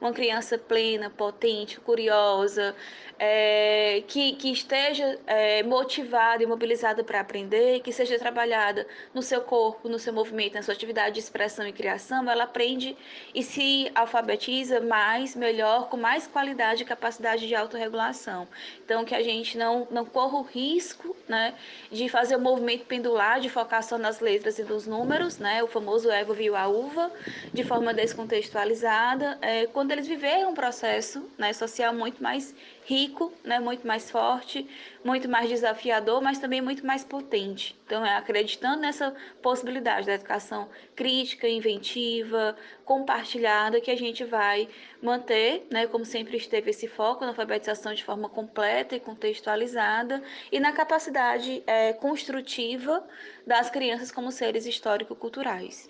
uma criança plena, potente, curiosa, é, que, que esteja é, motivada e mobilizada para aprender, que seja trabalhada no seu corpo, no seu movimento, na sua atividade de expressão e criação, ela aprende e se alfabetiza mais, melhor, com mais qualidade e capacidade de autorregulação. Então, que a gente não, não corra o risco né, de fazer o movimento pendular, de focar só nas letras e nos números, né, o famoso ego viu a uva, de forma descontextualizada, é, quando eles viveram um processo né, social muito mais rico, né, muito mais forte, muito mais desafiador, mas também muito mais potente. Então, é acreditando nessa possibilidade da educação crítica, inventiva, compartilhada, que a gente vai manter, né, como sempre esteve esse foco na alfabetização de forma completa e contextualizada e na capacidade é, construtiva das crianças como seres histórico-culturais.